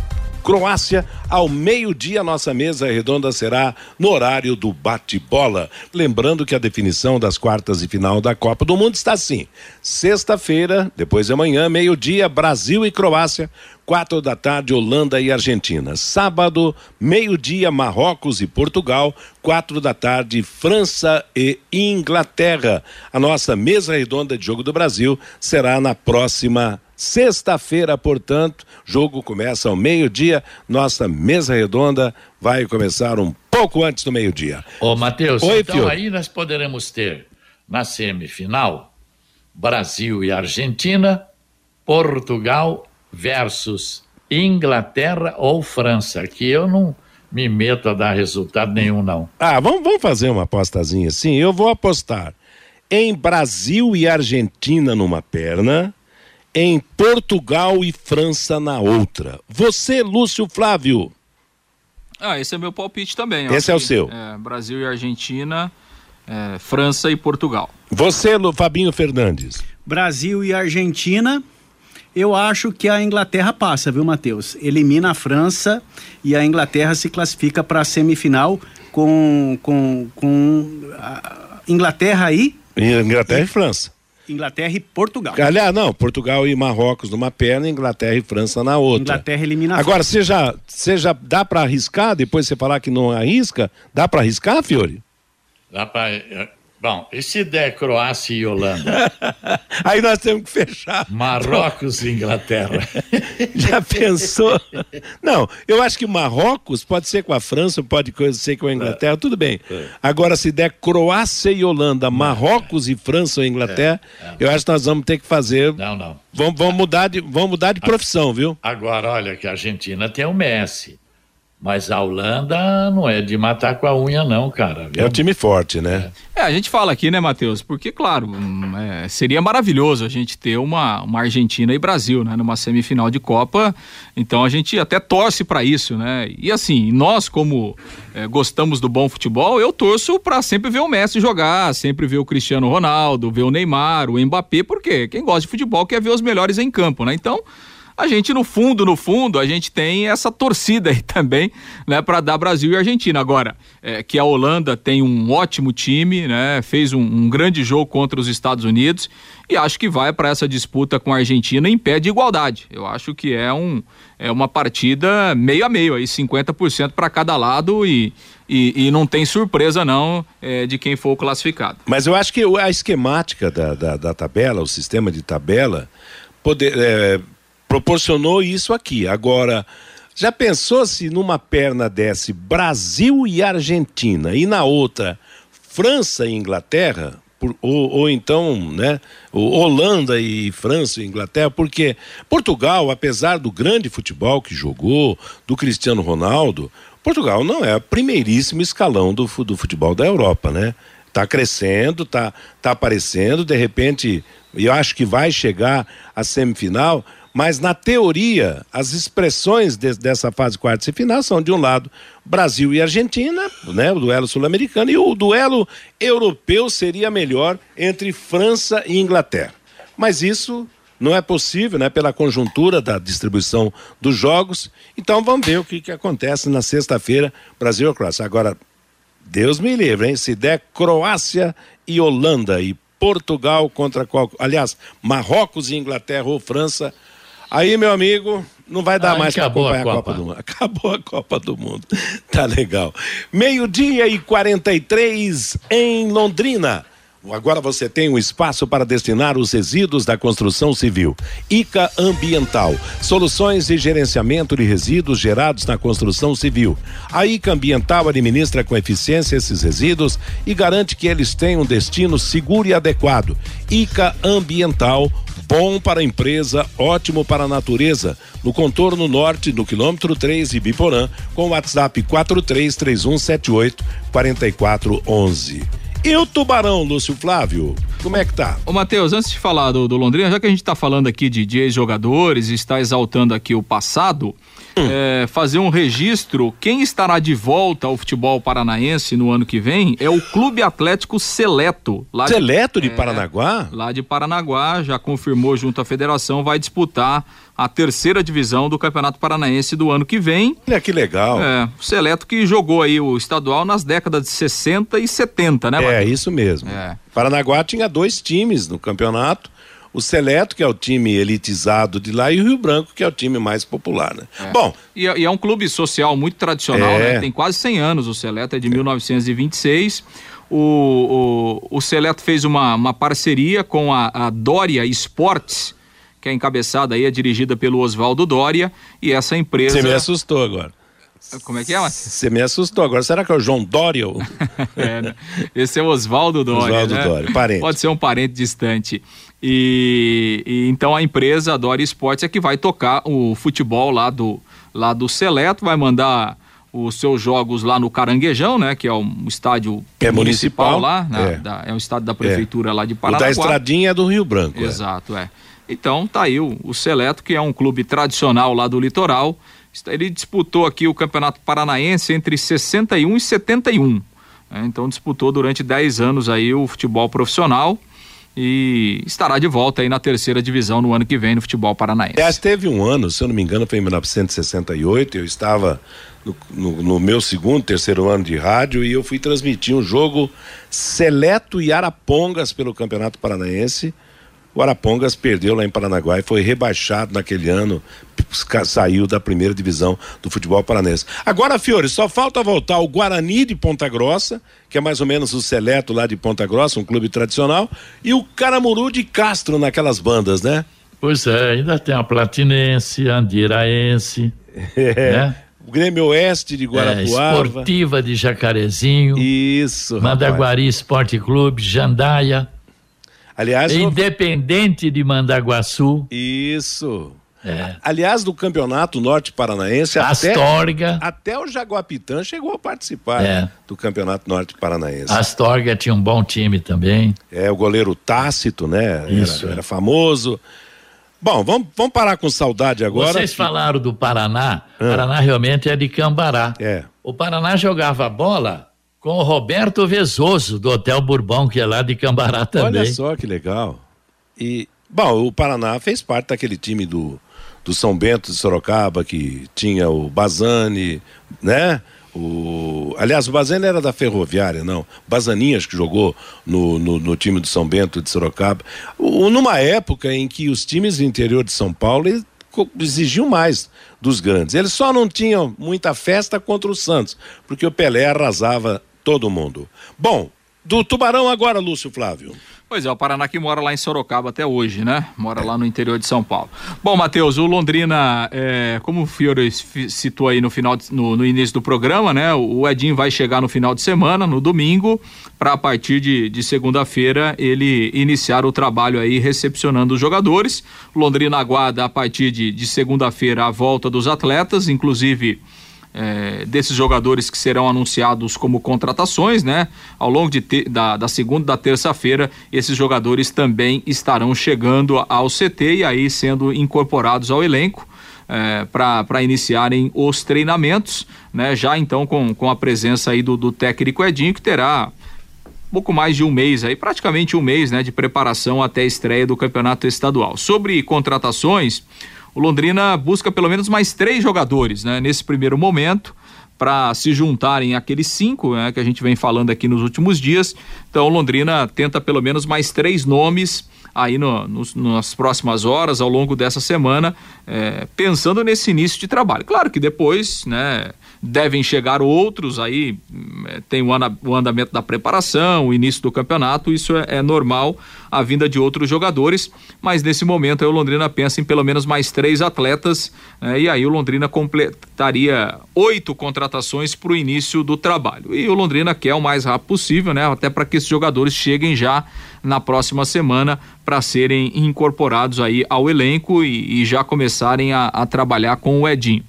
Croácia, ao meio-dia, nossa mesa redonda será no horário do bate-bola. Lembrando que a definição das quartas e final da Copa do Mundo está assim: sexta-feira, depois de amanhã, meio-dia, Brasil e Croácia. Quatro da tarde, Holanda e Argentina. Sábado, meio-dia, Marrocos e Portugal. Quatro da tarde, França e Inglaterra. A nossa mesa redonda de jogo do Brasil será na próxima Sexta-feira, portanto, jogo começa ao meio-dia. Nossa mesa redonda vai começar um pouco antes do meio-dia. Ô, Matheus, então aí nós poderemos ter na semifinal Brasil e Argentina, Portugal versus Inglaterra ou França, que eu não me meto a dar resultado nenhum, não. Ah, vamos, vamos fazer uma apostazinha assim. Eu vou apostar em Brasil e Argentina numa perna em Portugal e França na outra. Você, Lúcio Flávio. Ah, esse é meu palpite também. Esse é o seu. É, Brasil e Argentina, é, França e Portugal. Você, Fabinho Fernandes. Brasil e Argentina. Eu acho que a Inglaterra passa, viu, Matheus? Elimina a França e a Inglaterra se classifica para a semifinal com, com, com Inglaterra e. Inglaterra e, e França. Inglaterra e Portugal. Aliás, não, Portugal e Marrocos numa perna, Inglaterra e França na outra. Inglaterra elimina Agora, você já, você já dá para arriscar, depois você falar que não arrisca, dá para arriscar, Fiore? Dá para Bom, e se der Croácia e Holanda? Aí nós temos que fechar. Marrocos e Inglaterra. Já pensou? Não, eu acho que Marrocos pode ser com a França, pode ser com a Inglaterra, é. tudo bem. É. Agora, se der Croácia e Holanda, Marrocos é. e França ou Inglaterra, é. eu acho que nós vamos ter que fazer. Não, não. Vamos, vamos, mudar, de, vamos mudar de profissão, viu? Agora, olha que a Argentina tem o Messi. Mas a Holanda não é de matar com a unha, não, cara. Viu? É um time forte, né? É, a gente fala aqui, né, Matheus? Porque, claro, hum, é, seria maravilhoso a gente ter uma, uma Argentina e Brasil, né, numa semifinal de Copa. Então a gente até torce para isso, né? E assim, nós, como é, gostamos do bom futebol, eu torço para sempre ver o Messi jogar, sempre ver o Cristiano Ronaldo, ver o Neymar, o Mbappé, porque quem gosta de futebol quer ver os melhores em campo, né? Então a gente no fundo, no fundo, a gente tem essa torcida aí também, né, para dar Brasil e Argentina. Agora, é, que a Holanda tem um ótimo time, né, fez um, um, grande jogo contra os Estados Unidos e acho que vai para essa disputa com a Argentina em pé de igualdade. Eu acho que é um é uma partida meio a meio aí, 50% para cada lado e, e, e, não tem surpresa não é, de quem for classificado. Mas eu acho que a esquemática da, da, da tabela, o sistema de tabela, poder, é, proporcionou isso aqui. Agora, já pensou se numa perna desse Brasil e Argentina e na outra França e Inglaterra? Por, ou, ou, então, né, Holanda e França e Inglaterra, porque Portugal, apesar do grande futebol que jogou, do Cristiano Ronaldo, Portugal não é o primeiríssimo escalão do, do futebol da Europa, né? Tá crescendo, tá, tá aparecendo, de repente, eu acho que vai chegar à semifinal, mas na teoria, as expressões de, dessa fase quarta e final são, de um lado, Brasil e Argentina, né, o duelo sul-americano, e o duelo europeu seria melhor entre França e Inglaterra. Mas isso não é possível, né, pela conjuntura da distribuição dos jogos. Então vamos ver o que, que acontece na sexta-feira, Brasil e Croácia. Agora, Deus me livre, hein? Se der Croácia e Holanda e Portugal contra qual, aliás, Marrocos e Inglaterra ou França, Aí, meu amigo, não vai dar mais para acompanhar a Copa. a Copa. do Mundo. Acabou a Copa do Mundo. Tá legal. Meio-dia e 43 em Londrina. Agora você tem um espaço para destinar os resíduos da construção civil. ICA Ambiental, soluções de gerenciamento de resíduos gerados na construção civil. A ICA Ambiental administra com eficiência esses resíduos e garante que eles tenham um destino seguro e adequado. ICA Ambiental, bom para a empresa, ótimo para a natureza. No contorno norte, no quilômetro 3 de Biporã, com o WhatsApp 433178 4411. E o Tubarão, Lúcio Flávio? Como é que tá? Ô, Matheus, antes de falar do, do Londrina, já que a gente tá falando aqui de, de ex-jogadores e está exaltando aqui o passado. É, fazer um registro. Quem estará de volta ao futebol paranaense no ano que vem é o Clube Atlético Seleto. Lá Seleto de, de é, Paranaguá? Lá de Paranaguá, já confirmou junto à federação, vai disputar a terceira divisão do Campeonato Paranaense do ano que vem. Olha que legal. É, o Seleto que jogou aí o estadual nas décadas de 60 e 70, né, É, isso mesmo. É. Paranaguá tinha dois times no campeonato. O Seleto, que é o time elitizado de lá, e o Rio Branco, que é o time mais popular, né? É. Bom. E, e, é um clube social muito tradicional, é. né? Tem quase 100 anos o Seleto, é de 1926. O, o, o Seleto fez uma, uma parceria com a, a Dória Esportes, que é encabeçada aí, é dirigida pelo Oswaldo Dória, e essa empresa. Você me assustou agora. Como é que é, Você me assustou agora. Será que é o João Dória? é, né? Esse é o Oswaldo Dória. Oswaldo né? Dória, parente. Pode ser um parente distante. E, e, então a empresa a Dória Esportes é que vai tocar o futebol lá do, lá do Seleto, vai mandar os seus jogos lá no Caranguejão, né? Que é um estádio é municipal, municipal lá, né, é. Da, é um estádio da prefeitura é. lá de Paranaguá. O da Estradinha é do Rio Branco. É. Exato, é. Então tá aí o, o Seleto, que é um clube tradicional lá do litoral. Ele disputou aqui o Campeonato Paranaense entre 61 e 71. Né? Então disputou durante 10 anos aí o futebol profissional e estará de volta aí na terceira divisão no ano que vem no futebol paranaense. Aliás, teve um ano, se eu não me engano, foi em 1968, eu estava no, no, no, meu segundo, terceiro ano de rádio e eu fui transmitir um jogo Seleto e Arapongas pelo Campeonato Paranaense o Arapongas perdeu lá em Paranaguá e foi rebaixado naquele ano, saiu da primeira divisão do futebol paranense. Agora, Fiore, só falta voltar o Guarani de Ponta Grossa, que é mais ou menos o seleto lá de Ponta Grossa, um clube tradicional, e o Caramuru de Castro naquelas bandas, né? Pois é, ainda tem a Platinense, a Andiraense, é. né? O Grêmio Oeste de Guarapuava. É, Esportiva de Jacarezinho. Isso. Mandaguari rapaz. Esporte Clube, Jandaia. Aliás, independente de Mandaguaçu. Isso. É. Aliás, do campeonato norte paranaense, Astorga. Até, até o Jaguapitã chegou a participar é. do campeonato norte paranaense. Astorga tinha um bom time também. É, o goleiro Tácito, né? Isso. Era, era famoso. Bom, vamos, vamos parar com saudade agora. Vocês falaram do Paraná. Ah. Paraná realmente é de Cambará. É. O Paraná jogava bola com o Roberto Vezoso, do Hotel Bourbon, que é lá de Cambará também. Olha só que legal. E, bom, o Paraná fez parte daquele time do, do São Bento de Sorocaba, que tinha o Bazani, né? O, aliás, o Bazani era da Ferroviária, não. Bazaninho acho que jogou no, no, no time do São Bento de Sorocaba. O, numa época em que os times do interior de São Paulo exigiam mais dos grandes. Eles só não tinham muita festa contra o Santos, porque o Pelé arrasava todo mundo. Bom, do Tubarão agora, Lúcio Flávio. Pois é, o Paraná que mora lá em Sorocaba até hoje, né? Mora lá no interior de São Paulo. Bom, Matheus, o Londrina, é, como o Fiore citou aí no final, de, no, no, início do programa, né? O Edinho vai chegar no final de semana, no domingo, para a partir de, de segunda-feira ele iniciar o trabalho aí recepcionando os jogadores. Londrina aguarda a partir de, de segunda-feira a volta dos atletas, inclusive é, desses jogadores que serão anunciados como contratações, né? Ao longo de te, da, da segunda e da terça-feira, esses jogadores também estarão chegando ao CT e aí sendo incorporados ao elenco. É, para iniciarem os treinamentos, né? Já então com, com a presença aí do, do técnico Edinho, que terá pouco mais de um mês aí, praticamente um mês, né, de preparação até a estreia do campeonato estadual. Sobre contratações, o Londrina busca pelo menos mais três jogadores, né? Nesse primeiro momento, para se juntarem aqueles cinco né, que a gente vem falando aqui nos últimos dias. Então, o Londrina tenta pelo menos mais três nomes aí no, no, nas próximas horas, ao longo dessa semana, é, pensando nesse início de trabalho. Claro que depois, né, devem chegar outros aí, tem o, o andamento da preparação, o início do campeonato, isso é, é, normal, a vinda de outros jogadores, mas nesse momento aí, o Londrina pensa em pelo menos mais três atletas, eh, e aí o Londrina completaria oito contratações para o início do trabalho. E o Londrina quer o mais rápido possível, né? Até para que esses jogadores cheguem já na próxima semana para serem incorporados aí ao elenco e, e já começarem a, a trabalhar com o Edinho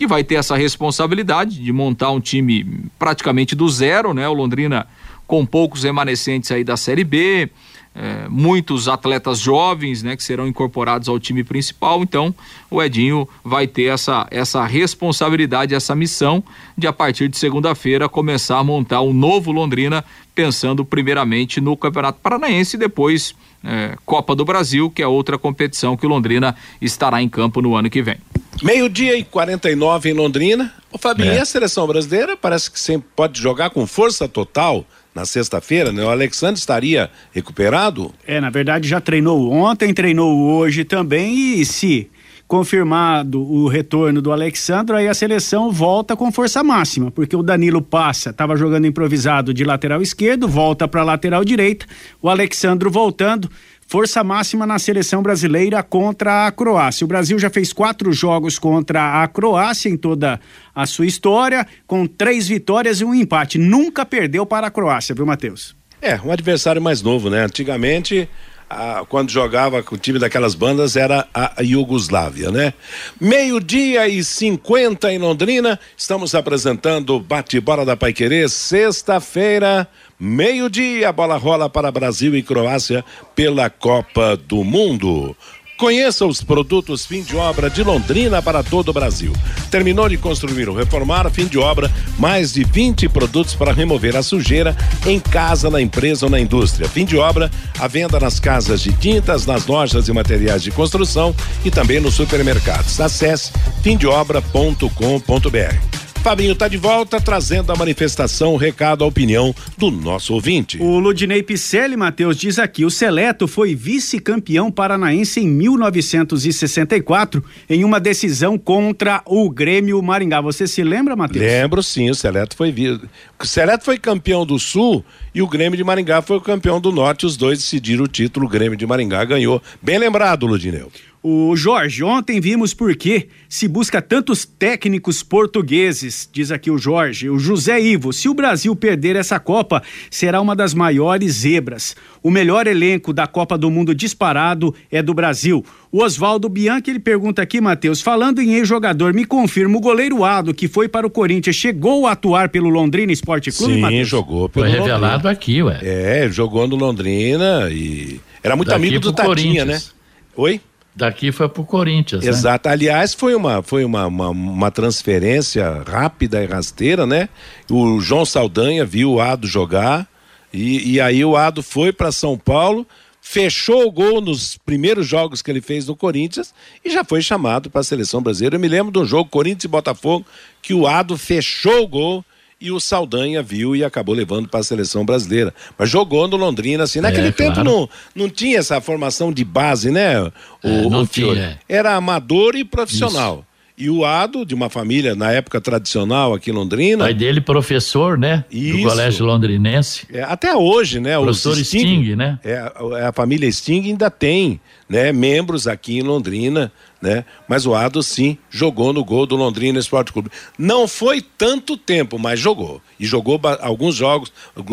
e vai ter essa responsabilidade de montar um time praticamente do zero, né? O Londrina com poucos remanescentes aí da Série B, é, muitos atletas jovens, né, que serão incorporados ao time principal. Então, o Edinho vai ter essa, essa responsabilidade, essa missão de a partir de segunda-feira começar a montar um novo Londrina, pensando primeiramente no Campeonato Paranaense e depois é, Copa do Brasil, que é outra competição que o Londrina estará em campo no ano que vem. Meio-dia e 49 em Londrina. O Fabinho, é. a seleção brasileira parece que sempre pode jogar com força total na sexta-feira, né? O Alexandre estaria recuperado? É, na verdade já treinou ontem, treinou hoje também e se confirmado o retorno do Alexandre, aí a seleção volta com força máxima, porque o Danilo passa, estava jogando improvisado de lateral esquerdo, volta para lateral direita, o Alexandre voltando, força máxima na seleção brasileira contra a Croácia. O Brasil já fez quatro jogos contra a Croácia em toda a sua história, com três vitórias e um empate. Nunca perdeu para a Croácia, viu, Matheus? É, um adversário mais novo, né? Antigamente a, quando jogava com o time daquelas bandas era a, Iugoslávia, né? Meio-dia e 50 em Londrina, estamos apresentando o Bate-Bola da Paiquerê, sexta-feira, meio-dia, a bola rola para Brasil e Croácia pela Copa do Mundo. Conheça os produtos fim de obra de Londrina para todo o Brasil. Terminou de construir ou reformar, fim de obra, mais de 20 produtos para remover a sujeira em casa, na empresa ou na indústria. Fim de obra, a venda nas casas de tintas, nas lojas e materiais de construção e também nos supermercados. Acesse fimdeobra.com.br. Fabinho está de volta trazendo a manifestação, o recado, a opinião do nosso ouvinte. O Ludinei Picelli, Matheus, diz aqui: o Seleto foi vice-campeão paranaense em 1964 em uma decisão contra o Grêmio Maringá. Você se lembra, Matheus? Lembro sim, o Seleto foi o Seleto foi campeão do Sul e o Grêmio de Maringá foi o campeão do Norte. Os dois decidiram o título, o Grêmio de Maringá ganhou. Bem lembrado, Ludineu. O Jorge, ontem vimos por que se busca tantos técnicos portugueses, diz aqui o Jorge. O José Ivo, se o Brasil perder essa Copa, será uma das maiores zebras. O melhor elenco da Copa do Mundo disparado é do Brasil. O Oswaldo Bianchi, ele pergunta aqui, Matheus, falando em ex-jogador, me confirma, o goleiro Ado, que foi para o Corinthians, chegou a atuar pelo Londrina Esporte Clube, Sim, Mateus? jogou pelo Foi revelado Londrina. aqui, ué. É, jogou no Londrina e era muito Daqui amigo do Tatinha, né? Oi? Daqui foi pro Corinthians. Né? Exato. Né? Aliás, foi uma, foi uma, uma, uma, transferência rápida e rasteira, né? O João Saldanha viu o Ado jogar e, e aí o Ado foi para São Paulo, fechou o gol nos primeiros jogos que ele fez no Corinthians e já foi chamado para a seleção brasileira. Eu me lembro de um jogo Corinthians e Botafogo que o Ado fechou o gol e o Saldanha viu e acabou levando para a seleção brasileira. Mas jogou no Londrina, assim. Naquele é, tempo claro. não, não tinha essa formação de base, né? O, é, não o tinha. Era amador e profissional. Isso. E o Ado, de uma família na época tradicional aqui em Londrina. Pai dele, professor, né? Isso. Do colégio londrinense. É, até hoje, né? Professor Sting, Sting né? É, a família Sting ainda tem né, membros aqui em Londrina, né? Mas o Ado sim jogou no gol do Londrina Esporte Clube. Não foi tanto tempo, mas jogou. E jogou alguns jogos,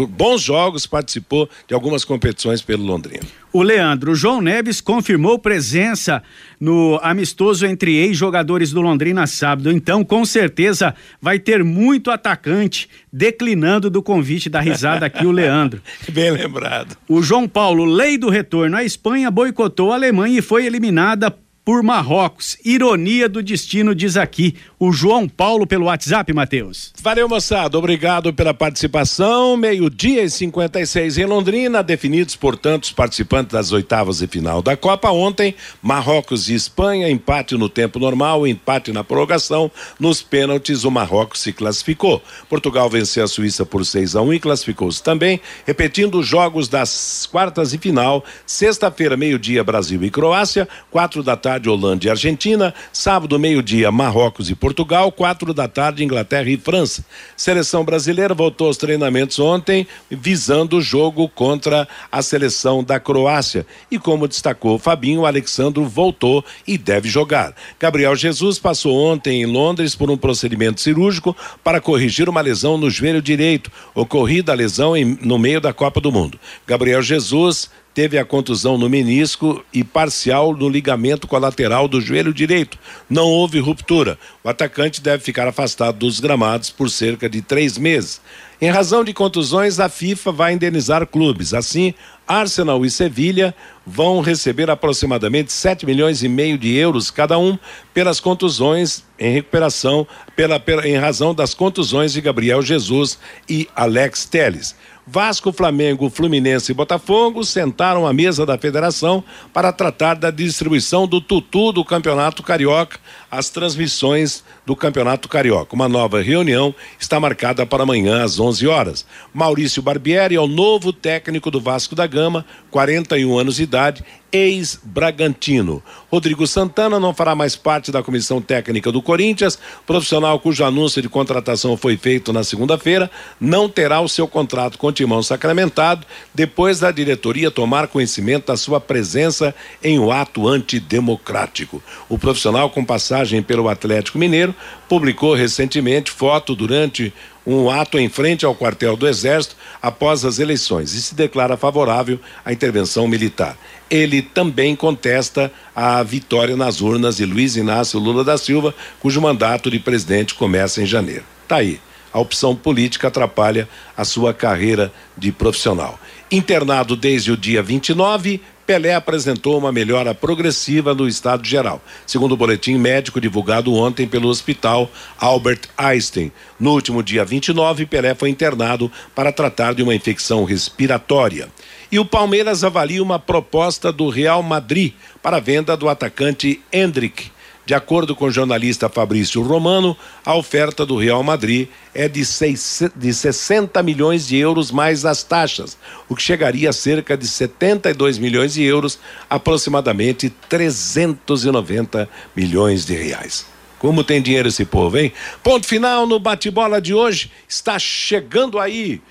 bons jogos, participou de algumas competições pelo Londrina. O Leandro João Neves confirmou presença no amistoso entre ex-jogadores do Londrina sábado. Então, com certeza, vai ter muito atacante declinando do convite da risada aqui, o Leandro. Bem lembrado. O João Paulo, lei do retorno. A Espanha boicotou a Alemanha e foi eliminada por Marrocos. Ironia do destino, diz aqui o João Paulo pelo WhatsApp, Matheus. Valeu, moçada. Obrigado pela participação. Meio-dia e 56 em Londrina, definidos, portanto, os participantes das oitavas e final da Copa. Ontem, Marrocos e Espanha, empate no tempo normal, empate na prorrogação. Nos pênaltis, o Marrocos se classificou. Portugal venceu a Suíça por 6 a 1 e classificou-se também. Repetindo os jogos das quartas e final, sexta-feira, meio-dia, Brasil e Croácia, quatro da tarde Holanda e Argentina. Sábado, meio-dia, Marrocos e Portugal. Quatro da tarde, Inglaterra e França. Seleção brasileira voltou aos treinamentos ontem, visando o jogo contra a seleção da Croácia. E como destacou Fabinho, Alexandro voltou e deve jogar. Gabriel Jesus passou ontem em Londres por um procedimento cirúrgico para corrigir uma lesão no joelho direito, ocorrida a lesão em, no meio da Copa do Mundo. Gabriel Jesus teve a contusão no menisco e parcial no ligamento colateral do joelho direito. Não houve ruptura. O atacante deve ficar afastado dos gramados por cerca de três meses. Em razão de contusões, a FIFA vai indenizar clubes. Assim, Arsenal e Sevilha vão receber aproximadamente 7 milhões e meio de euros cada um pelas contusões em recuperação, pela, pela, em razão das contusões de Gabriel Jesus e Alex Teles. Vasco, Flamengo, Fluminense e Botafogo sentaram à mesa da federação para tratar da distribuição do tutu do Campeonato Carioca, as transmissões do Campeonato Carioca. Uma nova reunião está marcada para amanhã às 11 horas. Maurício Barbieri é o novo técnico do Vasco da Gama, 41 anos de idade, ex-Bragantino. Rodrigo Santana não fará mais parte da comissão técnica do Corinthians, profissional cujo anúncio de contratação foi feito na segunda-feira, não terá o seu contrato com o Timão sacramentado depois da diretoria tomar conhecimento da sua presença em um ato antidemocrático. O profissional com passagem pelo Atlético Mineiro publicou recentemente foto durante um ato em frente ao quartel do Exército após as eleições e se declara favorável à intervenção militar. Ele também contesta a vitória nas urnas de Luiz Inácio Lula da Silva, cujo mandato de presidente começa em janeiro. Tá aí. A opção política atrapalha a sua carreira de profissional. Internado desde o dia 29, Pelé apresentou uma melhora progressiva no estado geral, segundo o boletim médico divulgado ontem pelo Hospital Albert Einstein. No último dia 29, Pelé foi internado para tratar de uma infecção respiratória. E o Palmeiras avalia uma proposta do Real Madrid para a venda do atacante Hendrick de acordo com o jornalista Fabrício Romano, a oferta do Real Madrid é de, seis, de 60 milhões de euros mais as taxas, o que chegaria a cerca de 72 milhões de euros, aproximadamente 390 milhões de reais. Como tem dinheiro esse povo, hein? Ponto final no bate-bola de hoje. Está chegando aí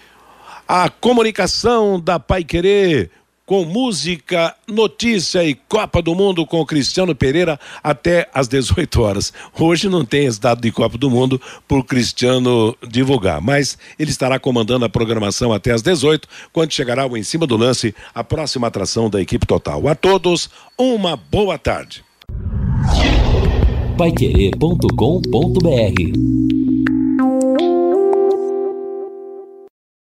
a comunicação da Pai Querer com música, notícia e Copa do Mundo com Cristiano Pereira até às 18 horas. Hoje não tem esse dado de Copa do Mundo por Cristiano divulgar, mas ele estará comandando a programação até às 18, quando chegará o Em Cima do Lance, a próxima atração da equipe total. A todos, uma boa tarde. Paiquerê.com.br